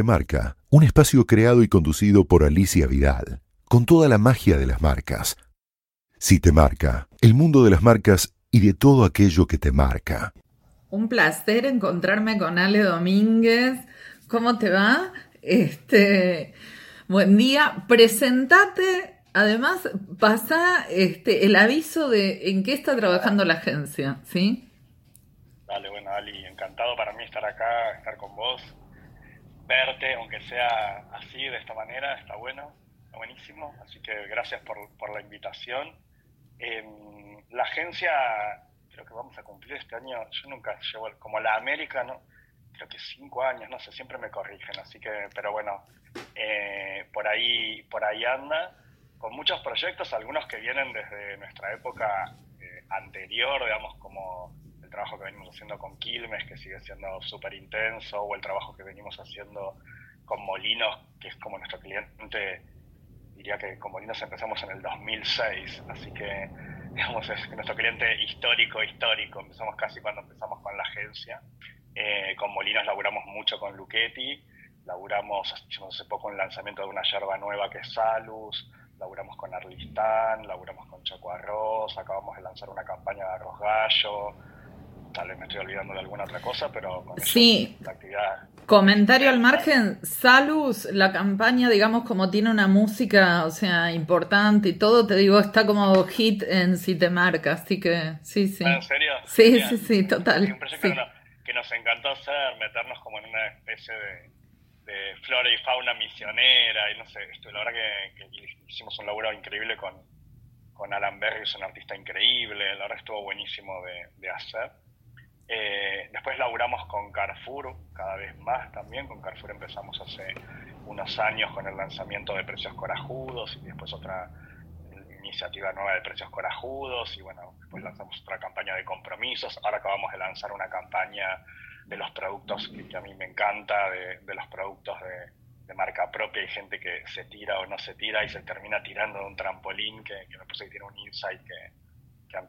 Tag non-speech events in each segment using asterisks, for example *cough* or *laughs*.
Marca, un espacio creado y conducido por Alicia Vidal, con toda la magia de las marcas. Si te marca, el mundo de las marcas y de todo aquello que te marca. Un placer encontrarme con Ale Domínguez. ¿Cómo te va? Este, buen día. Presentate, además, pasa este, el aviso de en qué está trabajando la agencia, ¿sí? Dale, bueno, Ali, encantado para mí estar acá, estar con vos, verte, aunque sea así, de esta manera, está bueno, está buenísimo. Así que gracias por, por la invitación. Em, la agencia, creo que vamos a cumplir este año, yo nunca llevo, como la América, ¿no? creo que cinco años, no sé, siempre me corrigen, así que, pero bueno, eh, por ahí, por ahí anda, con muchos proyectos, algunos que vienen desde nuestra época eh, anterior, digamos, como trabajo que venimos haciendo con Quilmes, que sigue siendo súper intenso, o el trabajo que venimos haciendo con Molinos, que es como nuestro cliente, diría que con Molinos empezamos en el 2006, así que, *laughs* digamos, es nuestro cliente histórico, histórico, empezamos casi cuando empezamos con la agencia. Eh, con Molinos laburamos mucho con Luchetti, laburamos hace poco un lanzamiento de una yerba nueva que es Salus, laburamos con Arlistán, laburamos con Choco Arroz, acabamos de lanzar una campaña de arroz gallo, tal vez me estoy olvidando de alguna otra cosa, pero con sí. actividad. Comentario al margen, Salus, la campaña, digamos, como tiene una música, o sea, importante y todo, te digo, está como hit en Si te marca, así que sí, sí. ¿En serio? Sí, sí, sí, total que nos encantó hacer, meternos como en una especie de, flora y fauna misionera, y no sé, esto, la verdad que, hicimos un laburo increíble con, con Alan Berry, es un artista increíble, la verdad estuvo buenísimo de, hacer. Eh, después laburamos con Carrefour cada vez más también, con Carrefour empezamos hace unos años con el lanzamiento de precios corajudos y después otra iniciativa nueva de precios corajudos y bueno, después lanzamos otra campaña de compromisos, ahora acabamos de lanzar una campaña de los productos que, a mí me encanta, de, los productos de, marca propia, hay gente que se tira o no se tira y se termina tirando de un trampolín que, me parece que tiene un insight que,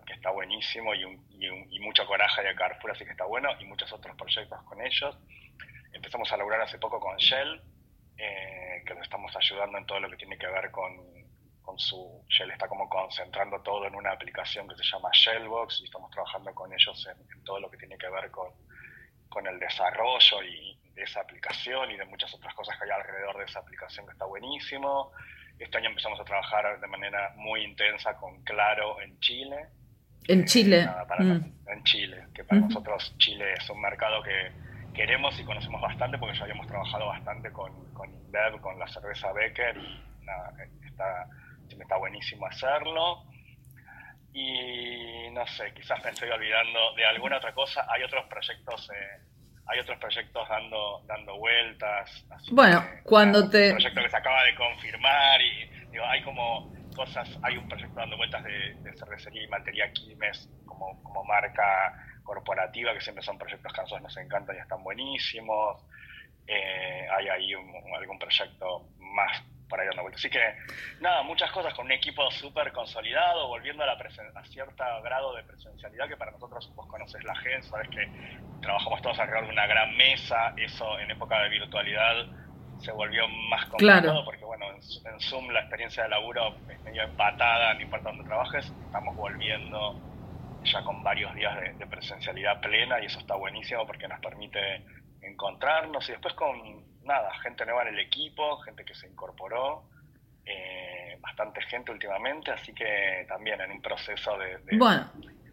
está buenísimo y, y, mucho coraje de Carrefour, así que está bueno, y muchos otros proyectos con ellos. Empezamos a lograr hace poco con Shell, eh, que nos estamos ayudando en todo lo que tiene que ver con con su, Shell está como concentrando todo en una aplicación que se llama Shellbox y estamos trabajando con ellos en, todo lo que tiene que ver con, con, el desarrollo y de esa aplicación y de muchas otras cosas que hay alrededor de esa aplicación que está buenísimo. Este año empezamos a trabajar de manera muy intensa con Claro en Chile. En Chile. Mm. En Chile, que para nosotros Chile es un mercado que queremos y conocemos bastante porque ya habíamos trabajado bastante con, con InBev, con la cerveza Becker nada, está está buenísimo hacerlo. Y no sé, quizás me estoy olvidando de alguna otra cosa. Hay otros proyectos, eh, hay otros proyectos dando, dando vueltas. bueno, cuando te... Un proyecto que se acaba de confirmar y digo, hay como cosas, hay un proyecto dando vueltas de, cervecería y materia Quilmes como, como marca corporativa, que siempre son proyectos que a nosotros nos encantan y están buenísimos. Eh, hay ahí algún proyecto más Así que, nada, muchas cosas con un equipo súper consolidado, volviendo a, la a cierto grado de presencialidad que para nosotros, vos conoces la agencia, sabes que trabajamos todos alrededor de una gran mesa, eso en época de virtualidad se volvió más complicado porque, bueno, en, Zoom la experiencia de laburo es medio empatada, no importa dónde trabajes, estamos volviendo ya con varios días de presencialidad plena y eso está buenísimo porque nos permite encontrarnos y después con nada, gente nueva en el equipo, gente que se incorporó, eh, bastante gente últimamente, así que también en un proceso de, bueno,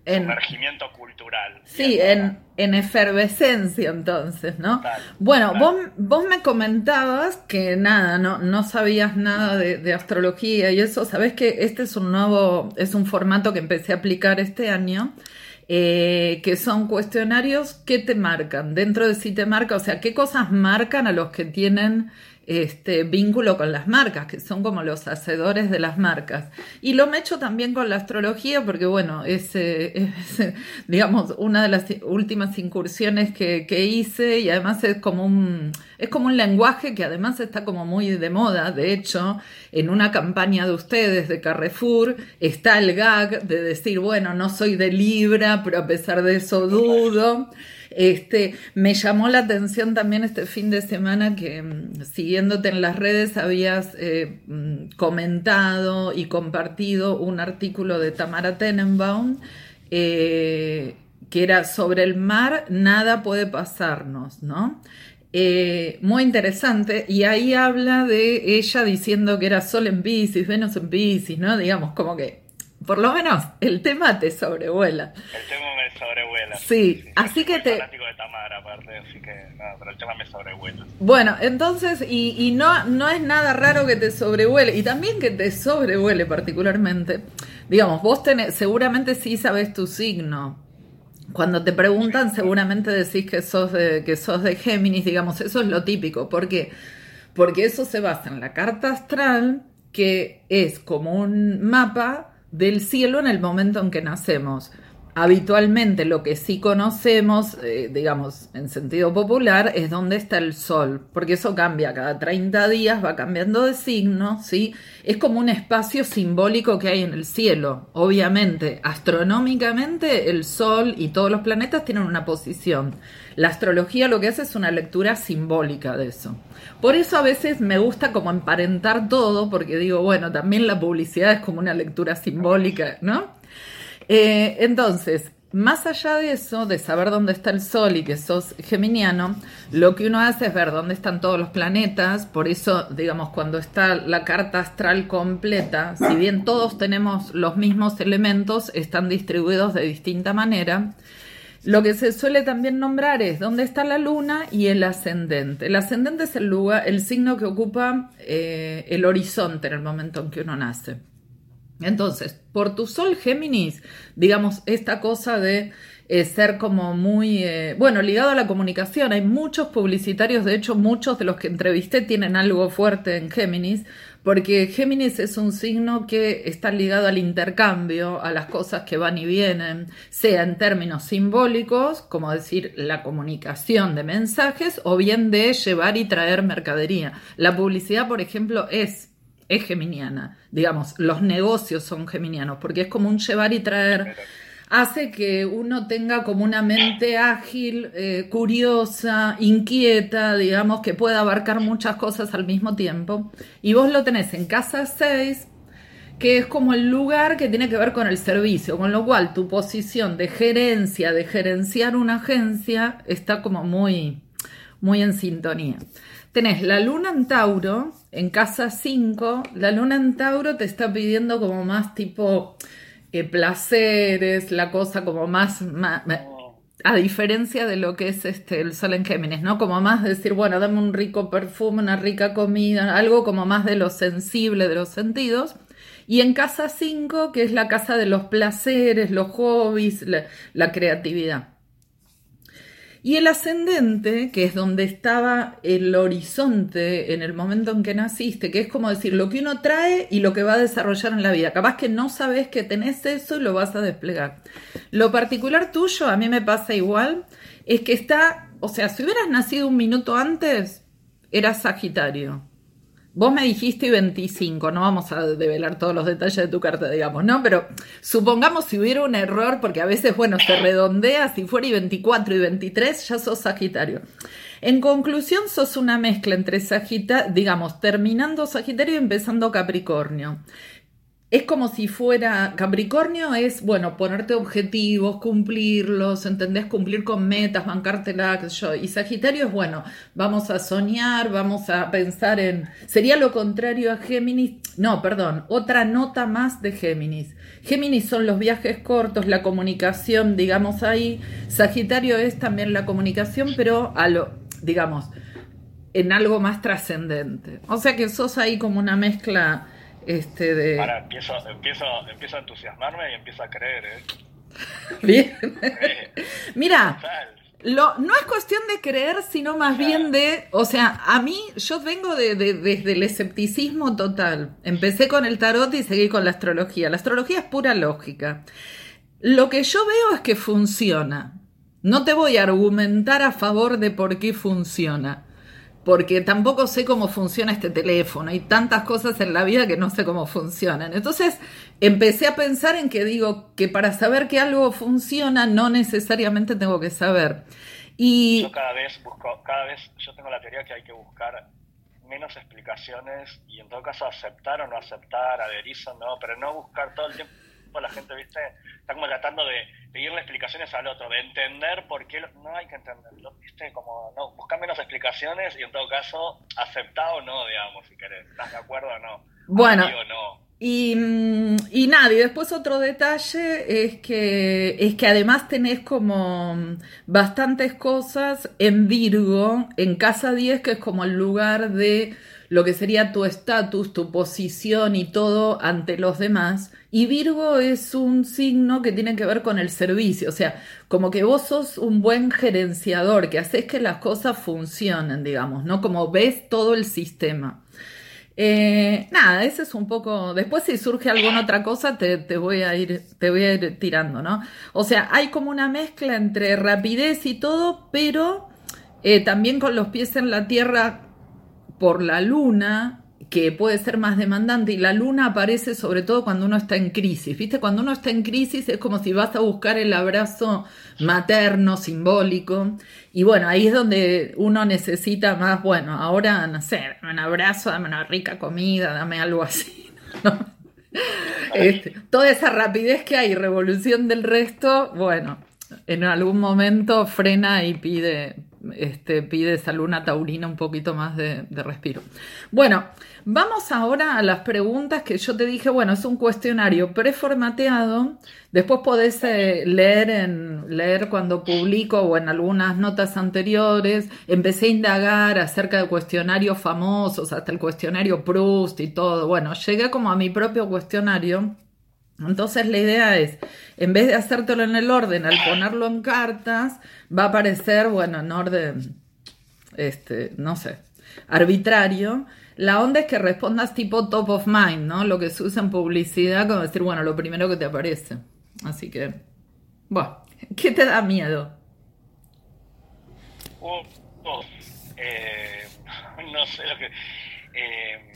sumergimiento cultural. Sí, en, en, efervescencia entonces, ¿no? bueno, Vos, vos me comentabas que nada, no, no sabías nada de, de, astrología y eso, sabés que este es un nuevo, es un formato que empecé a aplicar este año eh, que son cuestionarios que te marcan, dentro de sí te marca, o sea, qué cosas marcan a los que tienen este vínculo con las marcas, que son como los hacedores de las marcas. Y lo me echo también con la astrología, porque bueno, es, *laughs* digamos, una de las últimas incursiones que, que, hice y además es como un, es como un lenguaje que además está como muy de moda. De hecho, en una campaña de ustedes de Carrefour está el gag de decir, bueno, no soy de Libra, pero a pesar de eso dudo. Este, me llamó la atención también este fin de semana que mm, siguiéndote en las redes habías eh, mm, comentado y compartido un artículo de Tamara Tenenbaum eh, que era sobre el mar, nada puede pasarnos, ¿no? Eh, muy interesante, y ahí habla de ella diciendo que era Sol en Pisces, Venus en Pisces, ¿no? Digamos, como que por lo menos el tema te sobrevuela. El tema me sobrevuela. Sí, así que te... de Tamara, aparte, así que no, pero el tema me sobrevuela. Bueno, entonces, y, y no, no es nada raro que te sobrevuele, y también que te sobrevuele particularmente. Digamos, vos tenés, seguramente sí sabes tu signo. Cuando te preguntan, seguramente decís que sos de, que sos de Géminis, digamos, eso es lo típico. ¿Por qué? Porque eso se basa en la carta astral, que es como un mapa del cielo en el momento en que nacemos. Habitualmente lo que sí conocemos, eh, digamos, en sentido popular, es dónde está el sol, porque eso cambia cada 30 días, va cambiando de signo, ¿sí? Es como un espacio simbólico que hay en el cielo. Obviamente, astronómicamente, el sol y todos los planetas tienen una posición. La astrología lo que hace es una lectura simbólica de eso. Por eso a veces me gusta como emparentar todo, porque digo, bueno, también la publicidad es como una lectura simbólica, ¿no? Eh, entonces, más allá de eso, de saber dónde está el Sol y que sos geminiano, lo que uno hace es ver dónde están todos los planetas. Por eso, digamos, cuando está la carta astral completa, si bien todos tenemos los mismos elementos, están distribuidos de distinta manera. Lo que se suele también nombrar es dónde está la luna y el ascendente. El ascendente es el lugar, el signo que ocupa eh, el horizonte en el momento en que uno nace. Entonces, por tu sol Géminis, digamos, esta cosa de eh, ser como muy, eh, bueno, ligado a la comunicación. Hay muchos publicitarios, de hecho, muchos de los que entrevisté tienen algo fuerte en Géminis, porque Géminis es un signo que está ligado al intercambio, a las cosas que van y vienen, sea en términos simbólicos, como decir la comunicación de mensajes, o bien de llevar y traer mercadería. La publicidad, por ejemplo, es es geminiana. Digamos, los negocios son geminianos, porque es como un llevar y traer. Hace que uno tenga como una mente ágil, eh, curiosa, inquieta, digamos, que pueda abarcar muchas cosas al mismo tiempo. Y vos lo tenés en casa 6, que es como el lugar que tiene que ver con el servicio, con lo cual tu posición de gerencia, de gerenciar una agencia, está como muy, muy en sintonía. Tenés la luna en Tauro, en casa 5, la luna en Tauro te está pidiendo como más tipo eh, placeres, la cosa como más, a diferencia de lo que es este el sol en Géminis, ¿no? Como más decir, bueno, dame un rico perfume, una rica comida, algo como más de lo sensible, de los sentidos. Y en casa 5, que es la casa de los placeres, los hobbies, la creatividad. Y el ascendente, que es donde estaba el horizonte en el momento en que naciste, que es como decir lo que uno trae y lo que va a desarrollar en la vida. Capaz que no sabes que tenés eso y lo vas a desplegar. Lo particular tuyo, a mí me pasa igual, es que está, o sea, si hubieras nacido un minuto antes, eras Sagitario. Vos me dijiste 25, no vamos a develar todos los detalles de tu carta, digamos, ¿no? Pero supongamos si hubiera un error, porque a veces, bueno, se redondea, si fuera y 24 y 23, ya sos Sagitario. En conclusión, sos una mezcla entre Sagitario, digamos, terminando Sagitario y empezando Capricornio es como si fuera Capricornio es, bueno, ponerte objetivos, cumplirlos, ¿entendés? Cumplir con metas, bancártela, qué yo. Y Sagitario es, bueno, vamos a soñar, vamos a pensar en... Sería lo contrario a Géminis. No, perdón, otra nota más de Géminis. Géminis son los viajes cortos, la comunicación, digamos ahí. Sagitario es también la comunicación, pero a lo, digamos, en algo más trascendente. O sea que sos ahí como una mezcla este de... Ahora empiezo, empiezo, empiezo a entusiasmarme y empiezo a creer, ¿eh? *laughs* Bien. Mira, Lo, no es cuestión de creer, sino más bien de, o sea, a mí, yo vengo de, desde el escepticismo total. Empecé con el tarot y seguí con la astrología. La astrología es pura lógica. Lo que yo veo es que funciona. No te voy a argumentar a favor de por qué funciona porque tampoco sé cómo funciona este teléfono. Hay tantas cosas en la vida que no sé cómo funcionan. Entonces empecé a pensar en que digo que para saber que algo funciona no necesariamente tengo que saber. Y yo cada vez busco, cada vez yo tengo la teoría que hay que buscar menos explicaciones y en todo caso aceptar o no aceptar, adherirse o no, pero no buscar todo el tiempo la gente, ¿viste? Está como tratando de pedirle explicaciones al otro, de entender por qué no hay que entenderlo, ¿viste? Como, no, buscar menos explicaciones y en todo caso, aceptar o no, digamos, si querés. ¿Estás de acuerdo o no? Bueno. Y, mm, y nada, y después otro detalle es que, es que además tenés como bastantes cosas en Virgo, en Casa 10, que es como el lugar de lo que sería tu estatus, tu posición y todo ante los demás. Y Virgo es un signo que tiene que ver con el servicio, o sea, como que vos sos un buen gerenciador, que haces que las cosas funcionen, digamos, ¿no? Como ves todo el sistema. Eh, nada, ese es un poco. Después, si surge alguna otra cosa, te, voy a ir, te voy a ir tirando, ¿no? O sea, hay como una mezcla entre rapidez y todo, pero eh, también con los pies en la tierra por la luna que puede ser más demandante y la luna aparece sobre todo cuando uno está en crisis. ¿Viste? Cuando uno está en crisis es como si vas a buscar el abrazo materno, simbólico. Y bueno, ahí es donde uno necesita más, bueno, ahora, no sé, dame un abrazo, dame una rica comida, dame algo así. *laughs* Este, toda esa rapidez que hay, revolución del resto, bueno, en algún momento frena y pide, este, pide esa luna taurina un poquito más de, de respiro. Bueno, Vamos ahora a las preguntas que yo te dije, bueno, es un cuestionario preformateado, después podés eh, leer, en, leer cuando publico o en algunas notas anteriores, empecé a indagar acerca de cuestionarios famosos, hasta el cuestionario Proust y todo, bueno, llegué como a mi propio cuestionario, entonces la idea es, en vez de hacértelo en el orden, al ponerlo en cartas, va a aparecer, bueno, en orden, este, no sé, arbitrario, la onda es que respondas tipo top of mind, ¿no? Lo que se usa en publicidad, como decir, bueno, lo primero que te aparece. Así que, bueno, *laughs* ¿qué te da miedo? Oh, oh, eh, *laughs* no sé lo que... Eh,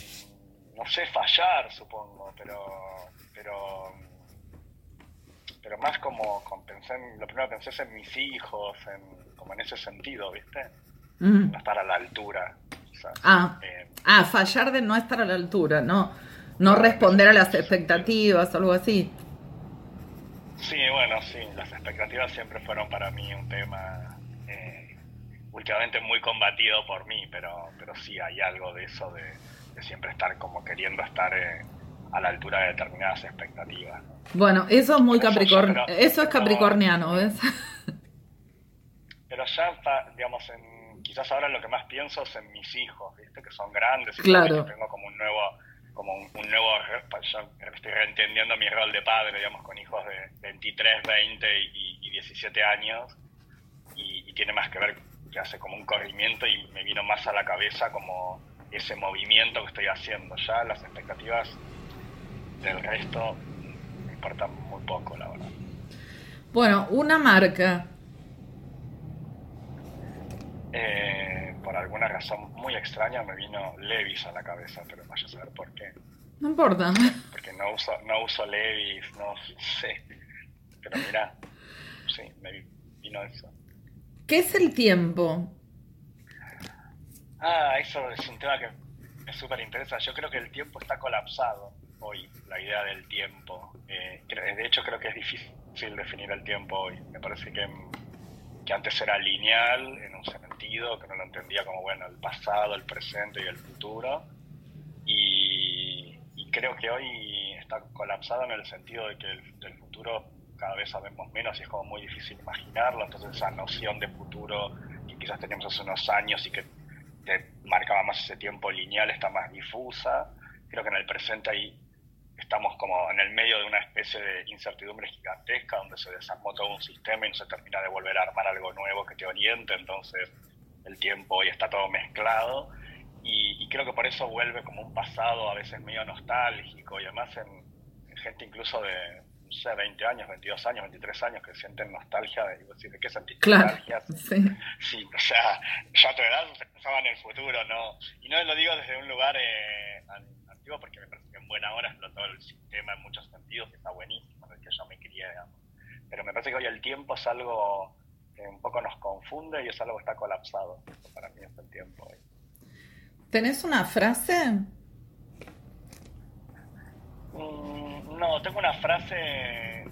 no sé, fallar, supongo, pero... pero pero más como, pensé lo primero que pensé es en mis hijos, en, como en ese sentido, ¿viste? No estar a la altura. ah, eh, ah, fallar de no estar a la altura, no, no responder a las expectativas o algo así. Sí, bueno, sí, las expectativas siempre fueron para mí un tema eh, últimamente muy combatido por mí, pero, pero sí hay algo de eso de, siempre estar como queriendo estar eh, a la altura de determinadas expectativas. Bueno, eso es muy capricornio, eso es capricorniano, ¿ves? Pero ya, digamos, en quizás ahora lo que más pienso es en mis hijos, ¿viste? que son grandes y claro. tengo como un nuevo, como un, nuevo, ya estoy reentendiendo mi rol de padre, digamos, con hijos de 23, 20 y, 17 años, y, tiene más que ver que hace como un corrimiento y me vino más a la cabeza como ese movimiento que estoy haciendo. Ya las expectativas del resto me importan muy poco, la verdad. Bueno, una marca eh, por alguna razón muy extraña me vino Levis a la cabeza, pero vaya a saber por qué. No importa. *laughs* Porque no uso, no uso Levis, no sé. Pero mira, sí, me vino eso. ¿Qué es el tiempo? Ah, eso es un tema que me súper interesa. Yo creo que el tiempo está colapsado hoy, la idea del tiempo. Eh, de hecho, creo que es difícil definir el tiempo hoy. Me parece que que antes era lineal en un sentido, que no lo entendía como, bueno, el pasado, el presente y el futuro. Y, creo que hoy está colapsado en el sentido de que el, del futuro cada vez sabemos menos y es como muy difícil imaginarlo. Entonces esa noción de futuro que quizás teníamos hace unos años y que te marcaba más ese tiempo lineal está más difusa. Creo que en el presente hay estamos como en el medio de una especie de incertidumbre gigantesca donde se desarmó todo un sistema y no se termina de volver a armar algo nuevo que te oriente, entonces el tiempo hoy está todo mezclado y, creo que por eso vuelve como un pasado a veces medio nostálgico y además en, gente incluso de, no sé, 20 años, 22 años, 23 años que sienten nostalgia de, decir, ¿de qué sentís nostalgia? *laughs* Sí. sí. o sea, ya a tu edad se pensaba en el futuro, ¿no? Y no lo digo desde un lugar eh, antiguo porque me parece en buena hora explotó el sistema en muchos sentidos y está buenísimo, el que yo me quería, digamos. Pero me parece que hoy el tiempo es algo que un poco nos confunde y es algo que está colapsado. para mí es el tiempo hoy. ¿Tenés una frase? Mm, no, tengo una frase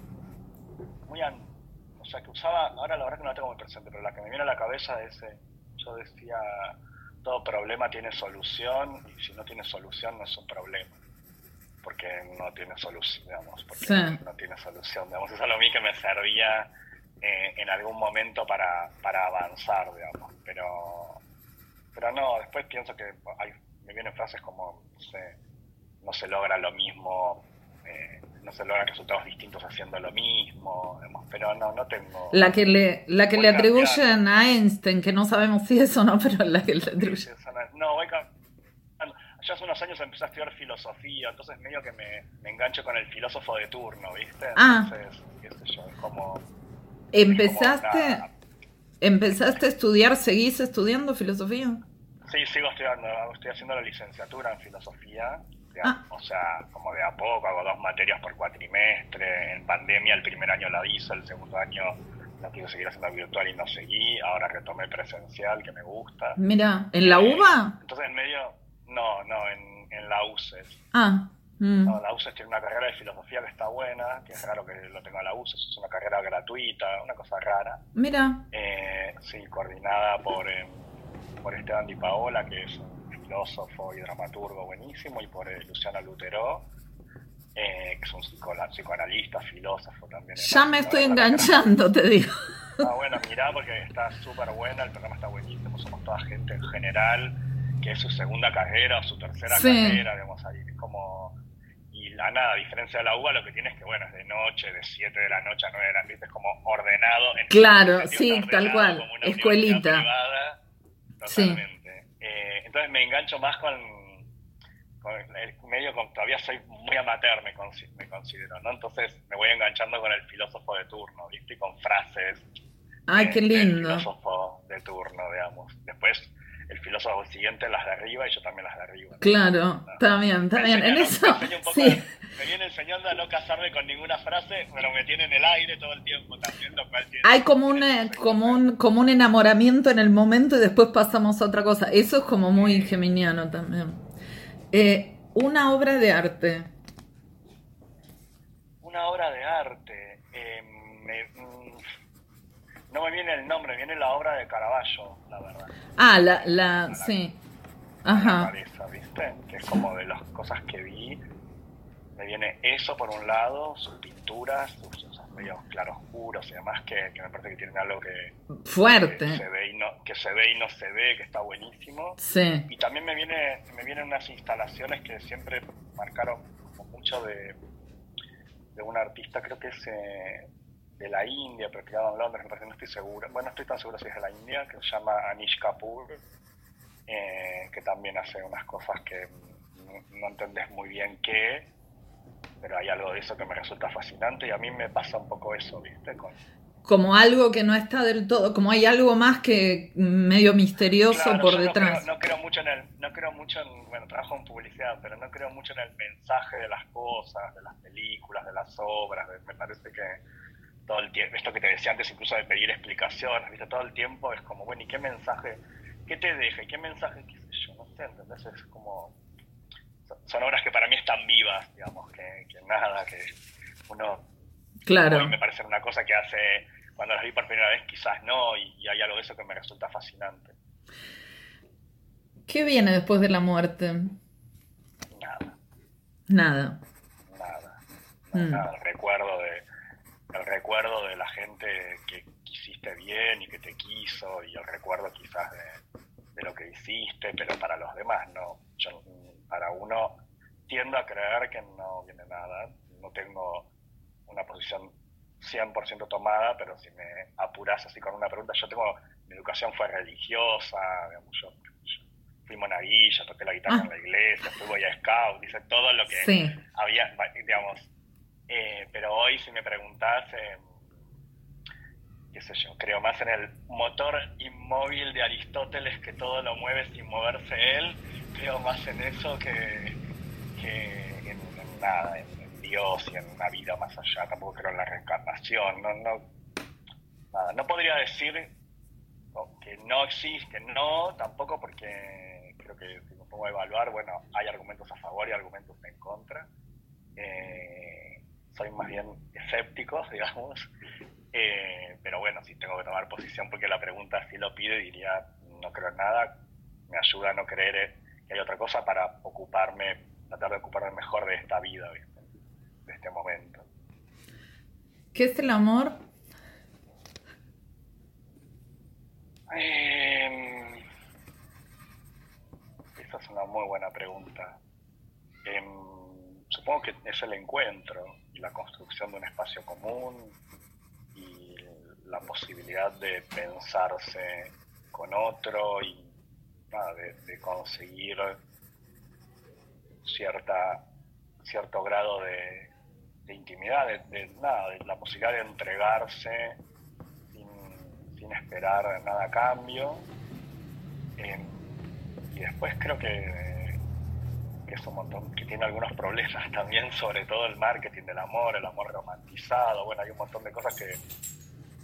muy... o sea, que usaba, ahora la verdad que no la tengo muy presente, pero la que me viene a la cabeza es, eh, yo decía, todo problema tiene solución y si no tiene solución no es un problema porque no tiene solución, digamos, porque no tiene solución, digamos, eso es lo mí que me servía eh, en algún momento para, para avanzar, digamos, pero pero no, después pienso que hay, me vienen frases como, no sé, no se logra lo mismo, eh, no se logran resultados distintos haciendo lo mismo, pero no, no tengo... La que le, la que le atribuyen a Einstein, que no sabemos si es o no, pero la que le atribuyen... no, voy ya hace unos años empecé a estudiar filosofía, entonces medio que me, me engancho con el filósofo de turno, ¿viste? Ah. Entonces, qué sé yo, es como... ¿Empezaste? ¿Empezaste a estudiar, seguís estudiando filosofía? Sí, sigo estudiando, estoy haciendo la licenciatura en filosofía, ah. o sea, como de a poco, hago dos materias por cuatrimestre, en pandemia el primer año la hice, el segundo año la quiero seguir haciendo virtual y no seguí, ahora retomé presencial, que me gusta. Mira, ¿en la eh, UBA? entonces en medio, no, no, en, en la UCES. Ah. Mm. No, la UCES tiene una carrera de filosofía que está buena, que es raro que lo tenga la UCES, es una carrera gratuita, una cosa rara. Mira. Eh, sí, coordinada por, eh, por Esteban Di Paola, que es un filósofo y dramaturgo buenísimo, y por eh, Luciano Lutero, que es un psicoanalista, filósofo también. Ya me estoy enganchando, te digo. Ah, bueno, mirá, porque está súper buena, el programa está buenísimo, somos toda gente en general, que es su segunda carrera o su tercera carrera, digamos, ahí es como la nada, a diferencia de la UBA, lo que tiene es que, bueno, es de noche, de 7 de la noche a 9 de la noche, es como ordenado. En claro, sí, tal cual, escuelita. totalmente. Eh, entonces me engancho más con, con el medio, con, todavía soy muy amateur, me, considero, ¿no? Entonces me voy enganchando con el filósofo de turno, ¿viste? con frases. Ay, qué lindo. El filósofo de turno, digamos. Después el filósofo siguiente las de arriba y yo también las de arriba. Claro, está bien, está bien. En eso, me viene enseñando a no casarme con ninguna frase, pero me tiene en el aire todo el tiempo también, lo cual Hay como un, como, un, como un enamoramiento en el momento y después pasamos a otra cosa. Eso es como muy geminiano también. Eh, una obra de arte. Una obra de arte. Eh, no me viene el nombre, viene la obra de Caravaggio, la verdad. Ah, la, la, sí. Ajá. ¿viste? Que es como de las cosas que vi. Me viene eso por un lado, sus pinturas, sus, medios claroscuros y demás, que, me parece que tienen algo que. Fuerte. Que se, ve y no, que se ve y no se ve, que está buenísimo. Sí. Y también me, viene, me vienen unas instalaciones que siempre marcaron mucho de, de un artista, creo que es. Eh, de la India, pero criado en Londres, no estoy seguro, bueno, no estoy tan seguro si es de la India, que se llama Anish Kapoor, eh, que también hace unas cosas que no, entendés muy bien qué, pero hay algo de eso que me resulta fascinante y a mí me pasa un poco eso, ¿viste? como algo que no está del todo, como hay algo más que medio misterioso por detrás. No creo, mucho en el, no creo mucho en, bueno, trabajo en publicidad, pero no creo mucho en el mensaje de las cosas, de las películas, de las obras, me parece que todo el tiempo, esto que te decía antes incluso de pedir explicaciones, ¿viste? Todo el tiempo es como, bueno, ¿y qué mensaje, qué te deja? ¿Y qué mensaje, qué sé yo? No sé, ¿entendés? Es como, son obras que para mí están vivas, digamos, que, nada, que uno... Claro. me parece una cosa que hace, cuando las vi por primera vez quizás no, y, y hay algo de eso que me resulta fascinante. ¿Qué viene después de la muerte? Nada. Nada. Nada. Mm. Nada. El recuerdo de el recuerdo de la gente que quisiste bien y que te quiso y el recuerdo quizás de, lo que hiciste, pero para los demás no. para uno tiendo a creer que no viene nada. No tengo una posición 100% tomada, pero si me apuras así con una pregunta, yo tengo, mi educación fue religiosa, digamos, yo, fui monaguillo, toqué la guitarra en la iglesia, fui boy scout, hice todo lo que había, digamos, eh, pero hoy si me preguntás, eh, creo más en el motor inmóvil de Aristóteles que todo lo mueve sin moverse él, creo más en eso que, en, nada, en, Dios y en una vida más allá, tampoco creo en la reencarnación, no, no, nada, no podría decir que no existe, no, tampoco porque creo que si me pongo a evaluar, bueno, hay argumentos a favor y argumentos en contra. Eh, soy más bien escéptico, *laughs* digamos. Eh, pero bueno, si tengo que tomar posición porque la pregunta sí lo pide, diría, no creo en nada, me ayuda a no creer que hay otra cosa para ocuparme, tratar de ocuparme mejor de esta vida, de este momento. ¿Qué es el amor? Eh, esa es una muy buena pregunta. Em, supongo que es el encuentro la construcción de un espacio común y la posibilidad de pensarse con otro y de, conseguir cierta, cierto grado de, intimidad, de, nada, de la posibilidad de entregarse sin, esperar nada a cambio. Em, y después creo que, que, es un montón, que tiene algunos problemas también, sobre todo el marketing del amor, el amor romantizado, bueno, hay un montón de cosas que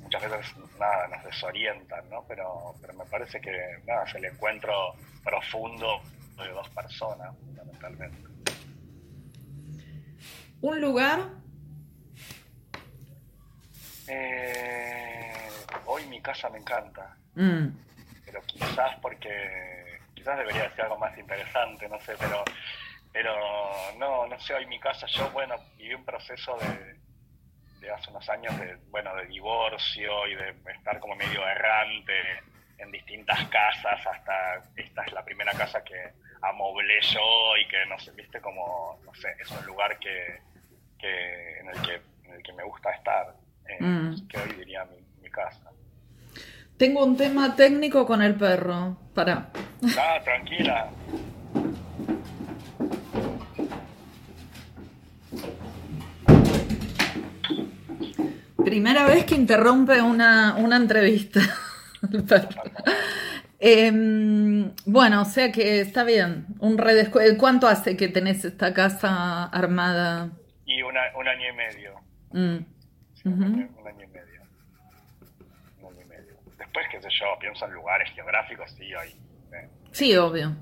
muchas veces nada, nos desorientan, ¿no? Pero, pero me parece que nada, es el encuentro profundo de dos personas, fundamentalmente. ¿Un lugar? Eh, hoy mi casa me encanta, mm. pero quizás porque, quizás debería decir algo más interesante, no sé, pero, pero no, no sé, hoy mi casa, yo, bueno, viví un proceso de de hace unos años de, bueno, de divorcio y de estar como medio errante en distintas casas hasta esta es la primera casa que amoblé yo y que no sé, viste como, no sé, es un lugar que, que, en, el que en el que me gusta estar, eh, mm. que hoy diría mi, mi casa. Tengo un tema técnico con el perro, para. Ah, tranquila. Primera vez que interrumpe una, entrevista. *laughs* Em, bueno, o sea que está bien. Un ¿Cuánto hace que tenés esta casa armada? Y un año y medio. Mm. un, año y medio. Un año y medio. Después, qué sé yo, pienso en lugares geográficos, sí, hay. Eh, sí, obvio.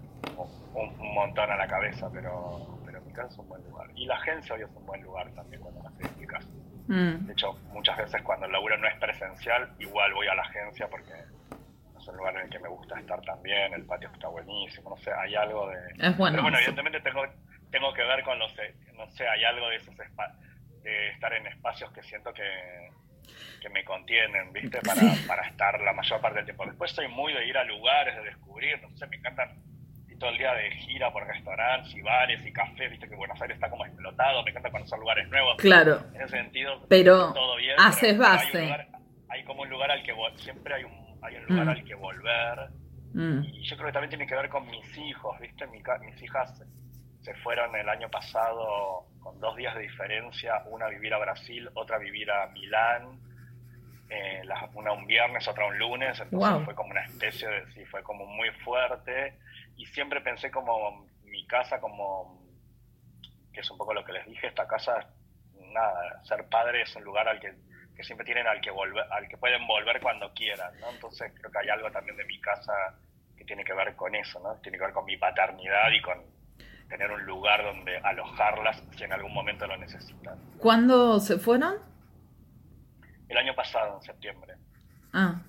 Un, montón a la cabeza, pero, pero mi casa es un buen lugar. Y la agencia hoy es un buen lugar también cuando la en mi casa. Mm. De hecho, muchas veces cuando el laburo no es presencial, igual voy a la agencia porque es un lugar en el que me gusta estar también, el patio está buenísimo, no sé, hay algo de... Es bueno. Pero bueno, evidentemente tengo, tengo que ver con los, no sé, hay algo de esos de estar en espacios que siento que, que me contienen, ¿viste? Para, para estar la mayor parte del tiempo. Después soy muy de ir a lugares, de descubrir, no sé, me encantan todo el día de gira por restaurantes y bares y cafés, viste que Buenos Aires está como explotado, me encanta conocer lugares nuevos. Claro. En ese sentido, pero todo bien. Haces base. Hay, como un lugar al que siempre hay un, hay un lugar mm. al que volver. Mm. Y yo creo que también tiene que ver con mis hijos, viste, mis hijas se fueron el año pasado con dos días de diferencia, una a vivir a Brasil, otra a vivir a Milán. Eh, una un viernes, otra un lunes, entonces fue como una especie de, sí, fue como muy fuerte y siempre pensé como mi casa, como que es un poco lo que les dije, esta casa, nada, ser padre es un lugar al que, siempre tienen al que volver, al que pueden volver cuando quieran, ¿no? Entonces creo que hay algo también de mi casa que tiene que ver con eso, ¿no? Tiene que ver con mi paternidad y con tener un lugar donde alojarlas si en algún momento lo necesitan. ¿Cuándo se fueron? El año pasado, en septiembre. Ah.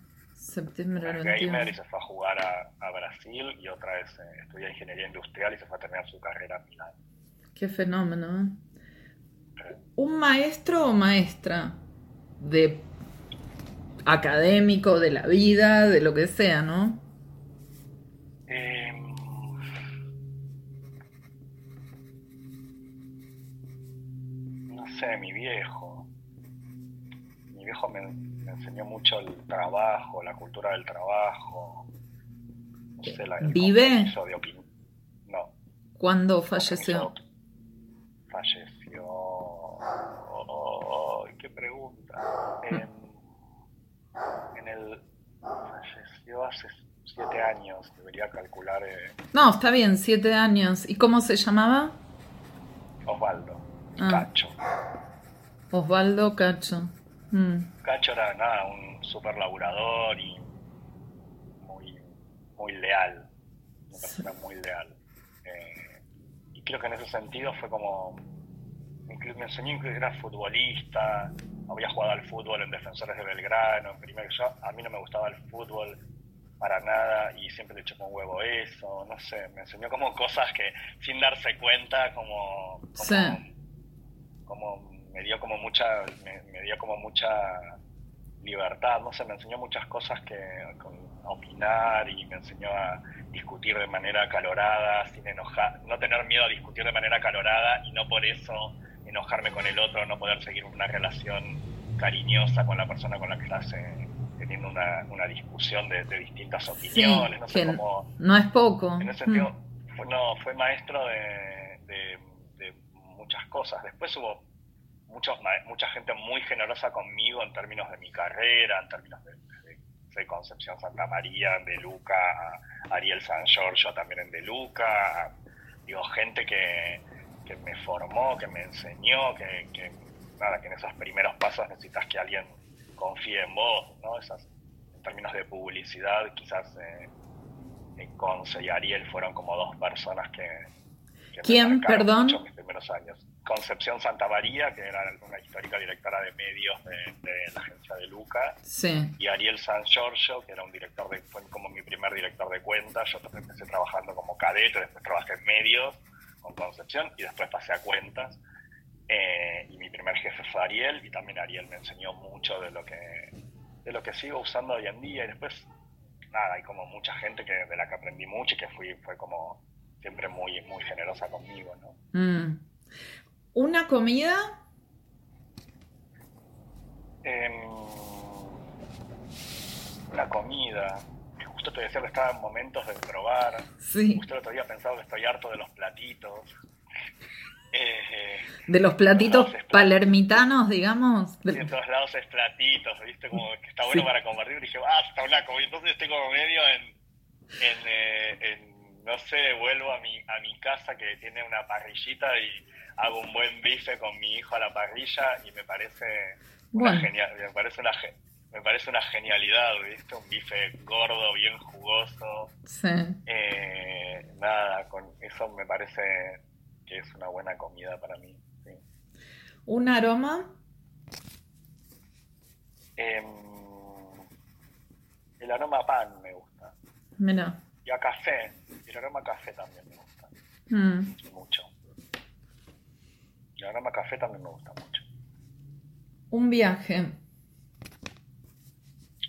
Septiembre del gamer y se fue a jugar a, Brasil y otra vez eh, estudia ingeniería industrial y se fue a terminar su carrera en Milán. Qué fenómeno. ¿eh? ¿Un maestro o maestra de académico, de la vida, de lo que sea, no? Em, viejo. Mi viejo me, enseñó mucho el trabajo, la cultura del trabajo. No sé, ¿Vive? no. ¿Cuándo falleció? Falleció. Oh, ¡Qué pregunta! En, en el. Falleció hace siete años, debería calcular. Eh. No, está bien, siete años. ¿Y cómo se llamaba? Osvaldo. Ah. Cacho. Osvaldo Cacho. Mm. Cacho era nada, un super laburador y muy, muy leal. Una persona muy leal. Eh, y creo que en ese sentido fue como. Me enseñó que era futbolista, había jugado al fútbol en Defensores de Belgrano, en primer yo, a mí no me gustaba el fútbol, para nada y siempre le echó con huevo eso, no sé, me enseñó como cosas que sin darse cuenta como, como, me dio como mucha, me, dio como mucha libertad, no sé, me enseñó muchas cosas que a opinar y me enseñó a discutir de manera acalorada, sin enojar, no tener miedo a discutir de manera acalorada y no por eso enojarme con el otro, no poder seguir una relación cariñosa con la persona con la que estás teniendo una, una discusión de, distintas opiniones, no sé cómo... No es poco. En ese sentido, mm. fue, no, fue maestro de, de, muchas cosas. Después hubo muchos, mucha gente muy generosa conmigo en términos de mi carrera, en términos de, Concepción Santa María, De Luca, Ariel San Giorgio también en De Luca, digo, gente que, que me formó, que me enseñó, que, que, nada, que en esos primeros pasos necesitas que alguien confíe en vos, ¿no? Esas, en términos de publicidad, quizás eh, Conce y Ariel fueron como dos personas que... ¿Quién, perdón? Mucho mis primeros años. Concepción Santa María, que era una histórica directora de medios de, la agencia de Luca, sí. y Ariel San Giorgio, que era un director de, fue como mi primer director de cuentas. Yo empecé trabajando como cadete, después trabajé en medios con Concepción y después pasé a cuentas. Eh, y mi primer jefe fue Ariel, y también Ariel me enseñó mucho de lo que, de lo que sigo usando hoy en día. Y después, nada, hay como mucha gente que, de la que aprendí mucho y que fui, fue como siempre muy, muy generosa conmigo, ¿no? Mm. ¿Una comida? Em, la comida. Justo te decía que estaba en momentos de probar. Sí. Justo el otro día pensado que estoy harto de los platitos. *laughs* Eh, de los platitos palermitanos, digamos. De... en todos lados es platitos, ¿viste? Como que está bueno para compartir. Y dije, ah, está una comida. Entonces estoy como medio en, eh, en, no sé, vuelvo a mi, a mi casa que tiene una parrillita y hago un buen bife con mi hijo a la parrilla y me parece una genial, me parece una me parece una genialidad, ¿viste? Un bife gordo, bien jugoso. Sí. Eh, nada, con eso me parece que es una buena comida para mí. ¿Un aroma? Em, el aroma a pan me gusta. Mira. Y a café. El aroma café también me gusta. Mm. Mucho. El aroma café también me gusta mucho. Un viaje.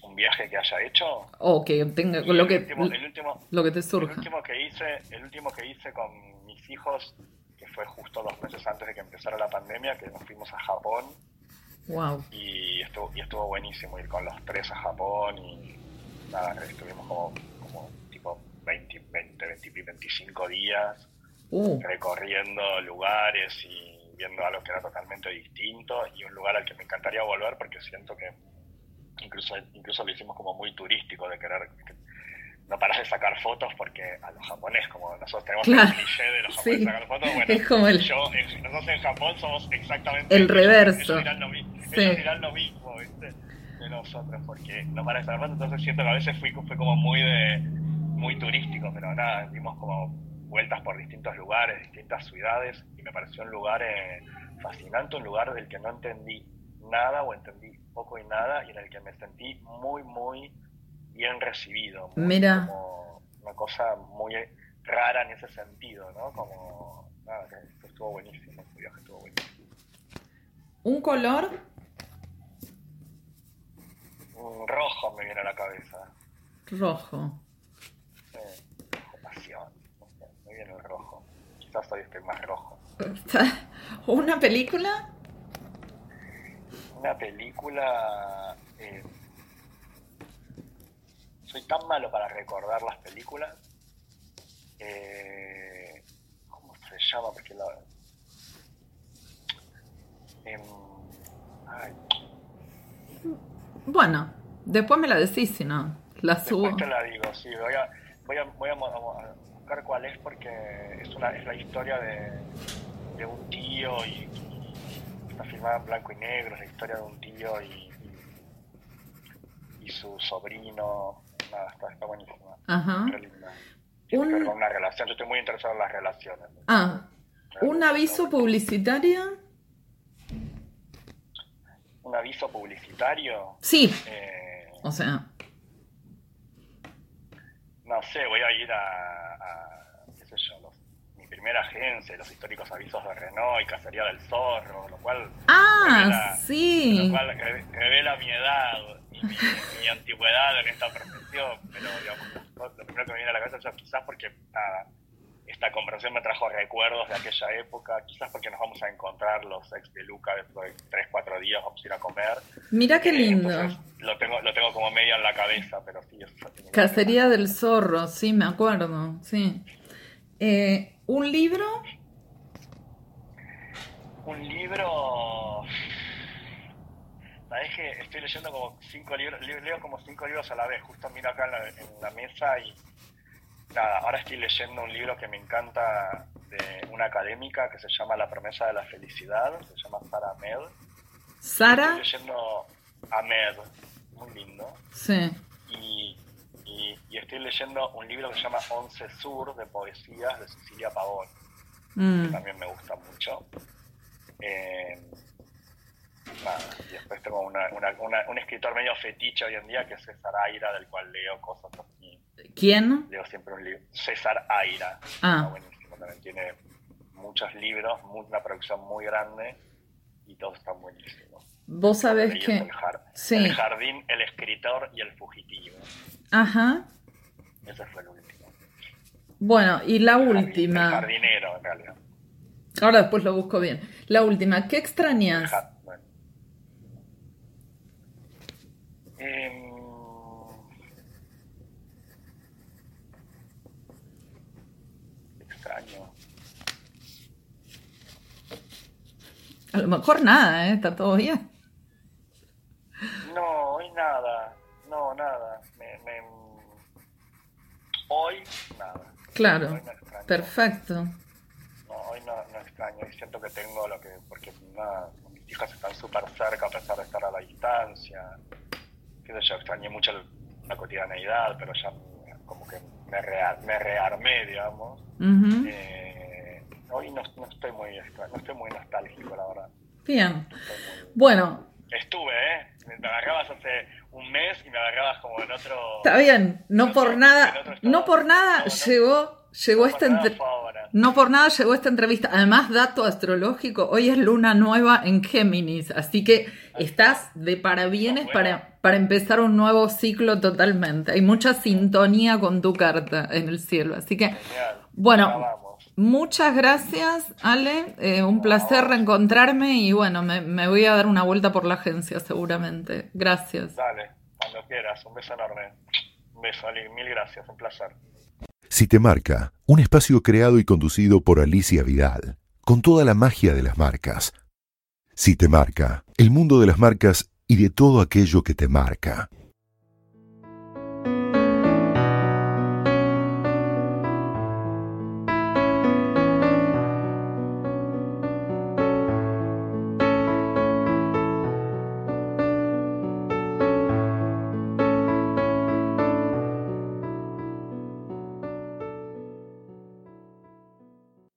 ¿Un viaje que haya hecho? O que tenga lo que, lo que te surja. El último que hice, el último que hice con mis hijos fue justo dos meses antes de que empezara la pandemia, que nos fuimos a Japón. Wow. Y estuvo, y estuvo buenísimo ir con los tres a Japón y nada, estuvimos como, 20, 20, 20 25 días uh. recorriendo lugares y viendo algo que era totalmente distinto y un lugar al que me encantaría volver porque siento que incluso incluso lo hicimos como muy turístico de querer no paras de sacar fotos porque a los japoneses, como nosotros tenemos el cliché de los japoneses sacar fotos, bueno, es como el... yo, nosotros en Japón somos exactamente el reverso. Ellos dirán lo, mismo, ellos dirán lo mismo ¿viste? de nosotros, porque no paras de sacar fotos, entonces siento que a veces fui, fue como muy de muy turístico, pero nada, dimos como vueltas por distintos lugares, distintas ciudades, y me pareció un lugar eh, fascinante, un lugar del que no entendí nada o entendí poco y nada, y en el que me sentí muy, muy bien recibido. Mira. Como una cosa muy rara en ese sentido, ¿no? Como, nada, que estuvo buenísimo, ese viaje estuvo buenísimo. ¿Un color? Un rojo me viene a la cabeza. Rojo. Sí, rojo pasión. Viene el rojo. Quizás hoy estoy más rojo. *laughs* ¿Una película? Una película... Eh, soy tan malo para recordar las películas. Eh, ¿Cómo se llama? Porque la... Em, bueno, después me la decís si no. La subo. Después te la digo, sí. Voy a, voy a, voy a, buscar cuál es porque es, una, es la historia de, de un tío y, está filmada en blanco y negro, es la historia de un tío y, y, su sobrino. Nada, está, está buenísima. Ajá. Un... una relación. Yo estoy muy interesado en las relaciones. Ah, ¿un aviso publicitario? ¿Un aviso publicitario? Sí. Eh, o sea. No sé, voy a ir a, qué sé yo, mi primera agencia, los históricos avisos de Renault y Cacería del Zorro, lo cual... Ah, sí. Lo cual revela mi edad y mi, antigüedad en esta profesión, pero digamos, lo primero que me viene a la cabeza es quizás porque esta conversación me trajo recuerdos de aquella época, quizás porque nos vamos a encontrar los ex de Luca dentro de 3, 4 días, vamos a ir a comer. Mira qué eh, lindo. lo, tengo, lo tengo como medio en la cabeza, pero sí. Cacería del zorro, sí, me acuerdo, sí. Eh, ¿Un libro? Un libro... Sabes que estoy leyendo como cinco libros, leo como cinco libros a la vez, justo miro acá en la mesa y nada, ahora estoy leyendo un libro que me encanta de una académica que se llama La promesa de la felicidad, se llama Sara Ahmed. ¿Sara? Estoy leyendo Ahmed, muy lindo. Sí. Y, estoy leyendo un libro que se llama Once Sur de poesías de Cecilia Pavón, que mm. también me gusta mucho. Eh, nada, y después tengo un escritor medio fetiche hoy en día que es César Aira, del cual leo cosas así ¿Quién? Leo siempre un libro. César Aira. Ah. buenísimo. También tiene muchos libros, una producción muy grande y todos están buenísimos. Vos sabés que... El, sí. el, jardín, el escritor y el fugitivo. Ajá. Ese fue el último. Bueno, y la última. el jardinero, en realidad. Ahora después lo busco bien. La última, ¿qué extrañas? Eh, A lo mejor nada, ¿eh? Está todo bien. No, hoy nada. No, nada. Hoy nada. Claro. Perfecto. No, hoy no, no extraño. Y siento que tengo lo que. Porque nada, mis hijas están súper cerca a pesar de estar a la distancia. Yo, extrañé mucho la cotidianeidad, pero ya como que me, me rearmé, digamos hoy no, estoy muy no estoy muy nostálgico, la verdad. Bien. Bueno. Estuve, ¿eh? Me agarrabas hace un mes y me agarrabas como en otro... Está bien, no por nada, no por nada llegó, llegó esta entrevista. No por nada llegó esta entrevista. Además, dato astrológico, hoy es luna nueva en Géminis, así que estás de parabienes para, para empezar un nuevo ciclo totalmente. Hay mucha sintonía con tu carta en el cielo, así que... Bueno, Muchas gracias, Ale. Eh, un placer reencontrarme y bueno, me, voy a dar una vuelta por la agencia seguramente. Gracias. Dale, cuando quieras. Un beso enorme. Un beso, Ale. Mil gracias. Un placer. Si te marca, un espacio creado y conducido por Alicia Vidal, con toda la magia de las marcas. Si te marca, el mundo de las marcas y de todo aquello que te marca.